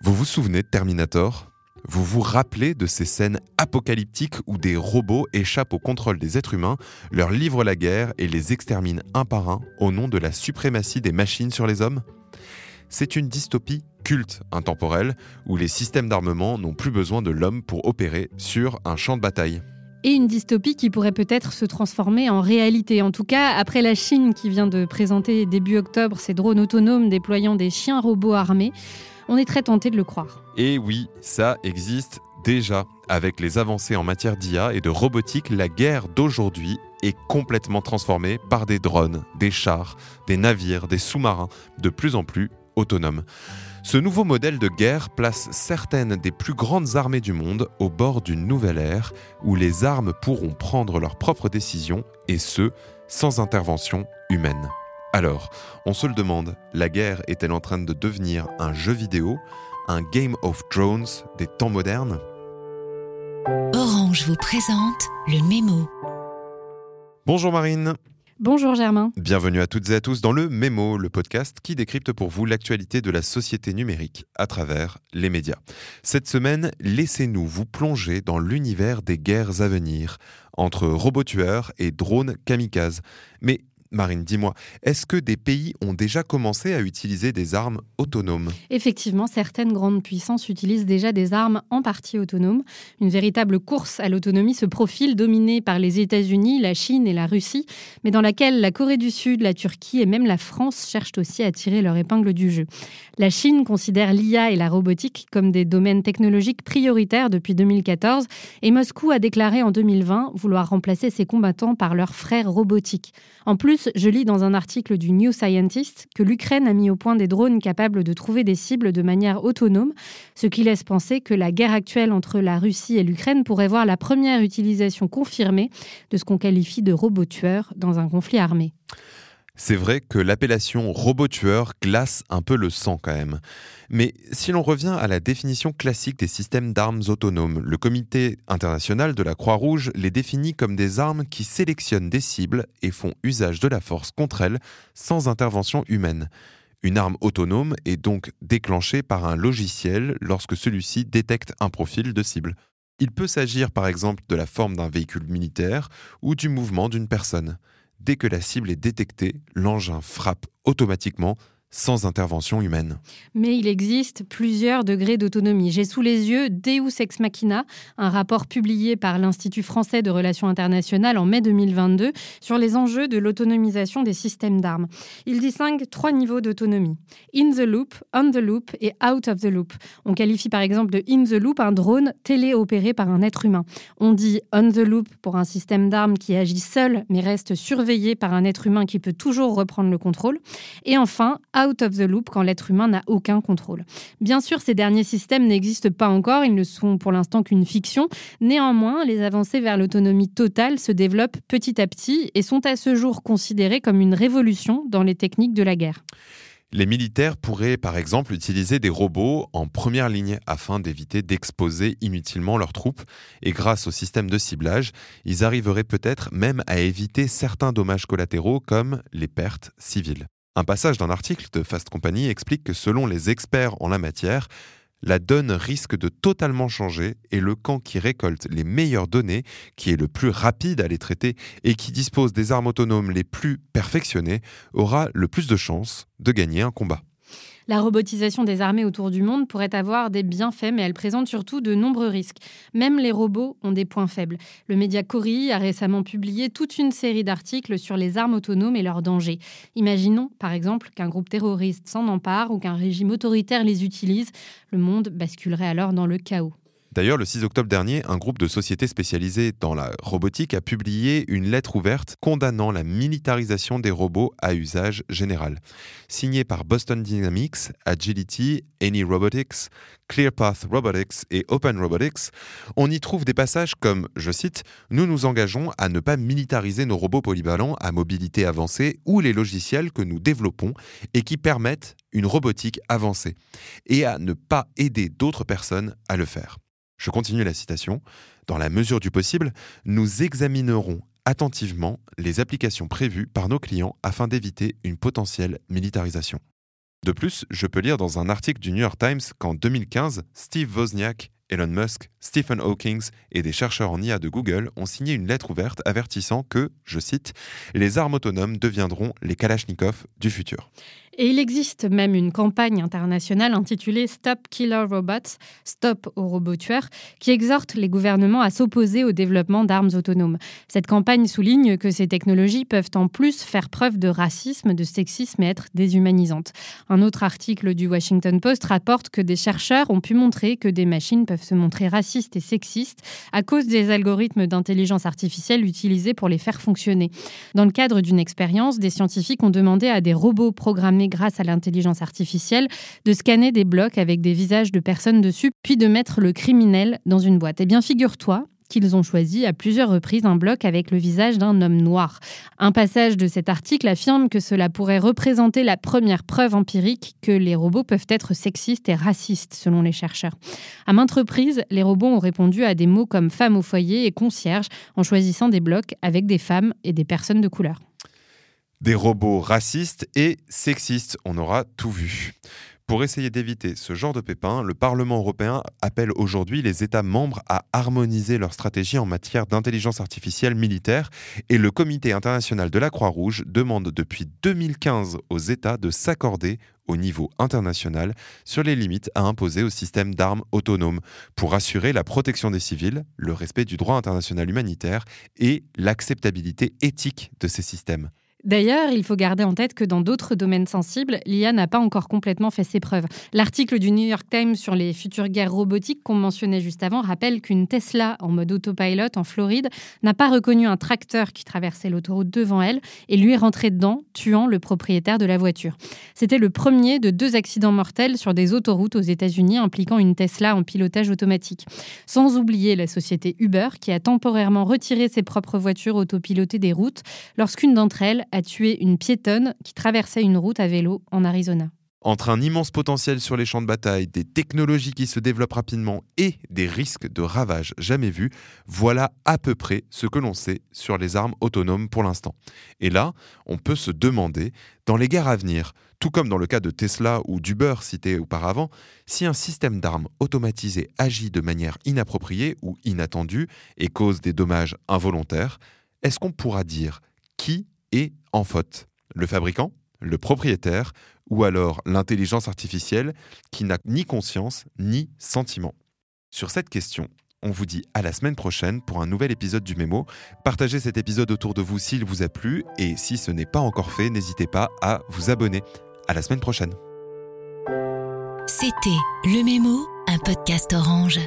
Vous vous souvenez de Terminator? Vous vous rappelez de ces scènes apocalyptiques où des robots échappent au contrôle des êtres humains, leur livrent la guerre et les exterminent un par un au nom de la suprématie des machines sur les hommes? C'est une dystopie culte intemporelle où les systèmes d'armement n'ont plus besoin de l'homme pour opérer sur un champ de bataille et une dystopie qui pourrait peut-être se transformer en réalité. En tout cas, après la Chine qui vient de présenter début octobre ses drones autonomes déployant des chiens robots armés, on est très tenté de le croire. Et oui, ça existe déjà. Avec les avancées en matière d'IA et de robotique, la guerre d'aujourd'hui est complètement transformée par des drones, des chars, des navires, des sous-marins, de plus en plus autonomes. Ce nouveau modèle de guerre place certaines des plus grandes armées du monde au bord d'une nouvelle ère où les armes pourront prendre leurs propres décisions et ce, sans intervention humaine. Alors, on se le demande, la guerre est-elle en train de devenir un jeu vidéo, un Game of Drones des temps modernes? Orange vous présente le mémo. Bonjour Marine. Bonjour Germain. Bienvenue à toutes et à tous dans le Mémo, le podcast qui décrypte pour vous l'actualité de la société numérique à travers les médias. Cette semaine, laissez-nous vous plonger dans l'univers des guerres à venir entre robots tueurs et drones kamikazes. Mais Marine, dis-moi, est-ce que des pays ont déjà commencé à utiliser des armes autonomes? Effectivement, certaines grandes puissances utilisent déjà des armes en partie autonomes. Une véritable course à l'autonomie se profile dominée par les États-Unis, la Chine et la Russie, mais dans laquelle la Corée du Sud, la Turquie et même la France cherchent aussi à tirer leur épingle du jeu. La Chine considère l'IA et la robotique comme des domaines technologiques prioritaires depuis 2014 et Moscou a déclaré en 2020 vouloir remplacer ses combattants par leurs frères robotiques. En plus, je lis dans un article du New Scientist que l'Ukraine a mis au point des drones capables de trouver des cibles de manière autonome, ce qui laisse penser que la guerre actuelle entre la Russie et l'Ukraine pourrait voir la première utilisation confirmée de ce qu'on qualifie de robots tueurs dans un conflit armé. C'est vrai que l'appellation robot tueur glace un peu le sang quand même. Mais si l'on revient à la définition classique des systèmes d'armes autonomes, le Comité international de la Croix-Rouge les définit comme des armes qui sélectionnent des cibles et font usage de la force contre elles sans intervention humaine. Une arme autonome est donc déclenchée par un logiciel lorsque celui-ci détecte un profil de cible. Il peut s'agir par exemple de la forme d'un véhicule militaire ou du mouvement d'une personne. Dès que la cible est détectée, l'engin frappe automatiquement sans intervention humaine. Mais il existe plusieurs degrés d'autonomie. J'ai sous les yeux Deus Ex Machina, un rapport publié par l'Institut français de relations internationales en mai 2022 sur les enjeux de l'autonomisation des systèmes d'armes. Il distingue trois niveaux d'autonomie. In the loop, on the loop et out of the loop. On qualifie par exemple de in the loop un drone téléopéré par un être humain. On dit on the loop pour un système d'armes qui agit seul mais reste surveillé par un être humain qui peut toujours reprendre le contrôle. Et enfin, out of the loop quand l'être humain n'a aucun contrôle. Bien sûr, ces derniers systèmes n'existent pas encore, ils ne sont pour l'instant qu'une fiction. Néanmoins, les avancées vers l'autonomie totale se développent petit à petit et sont à ce jour considérées comme une révolution dans les techniques de la guerre. Les militaires pourraient par exemple utiliser des robots en première ligne afin d'éviter d'exposer inutilement leurs troupes et grâce au système de ciblage, ils arriveraient peut-être même à éviter certains dommages collatéraux comme les pertes civiles. Un passage d'un article de Fast Company explique que selon les experts en la matière, la donne risque de totalement changer et le camp qui récolte les meilleures données, qui est le plus rapide à les traiter et qui dispose des armes autonomes les plus perfectionnées, aura le plus de chances de gagner un combat. La robotisation des armées autour du monde pourrait avoir des bienfaits, mais elle présente surtout de nombreux risques. Même les robots ont des points faibles. Le média Cori a récemment publié toute une série d'articles sur les armes autonomes et leurs dangers. Imaginons, par exemple, qu'un groupe terroriste s'en empare ou qu'un régime autoritaire les utilise. Le monde basculerait alors dans le chaos. D'ailleurs, le 6 octobre dernier, un groupe de sociétés spécialisées dans la robotique a publié une lettre ouverte condamnant la militarisation des robots à usage général. Signée par Boston Dynamics, Agility, Any Robotics, ClearPath Robotics et Open Robotics, on y trouve des passages comme, je cite, Nous nous engageons à ne pas militariser nos robots polyvalents à mobilité avancée ou les logiciels que nous développons et qui permettent une robotique avancée, et à ne pas aider d'autres personnes à le faire. Je continue la citation. Dans la mesure du possible, nous examinerons attentivement les applications prévues par nos clients afin d'éviter une potentielle militarisation. De plus, je peux lire dans un article du New York Times qu'en 2015, Steve Wozniak Elon Musk, Stephen Hawking et des chercheurs en IA de Google ont signé une lettre ouverte avertissant que, je cite, les armes autonomes deviendront les Kalachnikov du futur. Et il existe même une campagne internationale intitulée Stop Killer Robots, Stop aux robots tueurs, qui exhorte les gouvernements à s'opposer au développement d'armes autonomes. Cette campagne souligne que ces technologies peuvent en plus faire preuve de racisme, de sexisme et être déshumanisantes. Un autre article du Washington Post rapporte que des chercheurs ont pu montrer que des machines peuvent se montrer racistes et sexistes à cause des algorithmes d'intelligence artificielle utilisés pour les faire fonctionner. Dans le cadre d'une expérience, des scientifiques ont demandé à des robots programmés grâce à l'intelligence artificielle, de scanner des blocs avec des visages de personnes dessus, puis de mettre le criminel dans une boîte. Eh bien, figure-toi qu'ils ont choisi à plusieurs reprises un bloc avec le visage d'un homme noir. Un passage de cet article affirme que cela pourrait représenter la première preuve empirique que les robots peuvent être sexistes et racistes, selon les chercheurs. À maintes reprises, les robots ont répondu à des mots comme femme au foyer et concierge en choisissant des blocs avec des femmes et des personnes de couleur. Des robots racistes et sexistes, on aura tout vu. Pour essayer d'éviter ce genre de pépins, le Parlement européen appelle aujourd'hui les États membres à harmoniser leur stratégie en matière d'intelligence artificielle militaire et le Comité international de la Croix-Rouge demande depuis 2015 aux États de s'accorder au niveau international sur les limites à imposer au système d'armes autonomes pour assurer la protection des civils, le respect du droit international humanitaire et l'acceptabilité éthique de ces systèmes. D'ailleurs, il faut garder en tête que dans d'autres domaines sensibles, l'IA n'a pas encore complètement fait ses preuves. L'article du New York Times sur les futures guerres robotiques qu'on mentionnait juste avant rappelle qu'une Tesla en mode autopilot en Floride n'a pas reconnu un tracteur qui traversait l'autoroute devant elle et lui est rentré dedans, tuant le propriétaire de la voiture. C'était le premier de deux accidents mortels sur des autoroutes aux États-Unis impliquant une Tesla en pilotage automatique. Sans oublier la société Uber qui a temporairement retiré ses propres voitures autopilotées des routes lorsqu'une d'entre elles a tué une piétonne qui traversait une route à vélo en Arizona. Entre un immense potentiel sur les champs de bataille, des technologies qui se développent rapidement et des risques de ravages jamais vus, voilà à peu près ce que l'on sait sur les armes autonomes pour l'instant. Et là, on peut se demander, dans les guerres à venir, tout comme dans le cas de Tesla ou d'Uber cité auparavant, si un système d'armes automatisé agit de manière inappropriée ou inattendue et cause des dommages involontaires, est-ce qu'on pourra dire qui est en faute Le fabricant Le propriétaire Ou alors l'intelligence artificielle qui n'a ni conscience ni sentiment Sur cette question, on vous dit à la semaine prochaine pour un nouvel épisode du Mémo. Partagez cet épisode autour de vous s'il vous a plu et si ce n'est pas encore fait, n'hésitez pas à vous abonner. À la semaine prochaine. C'était Le Mémo, un podcast orange.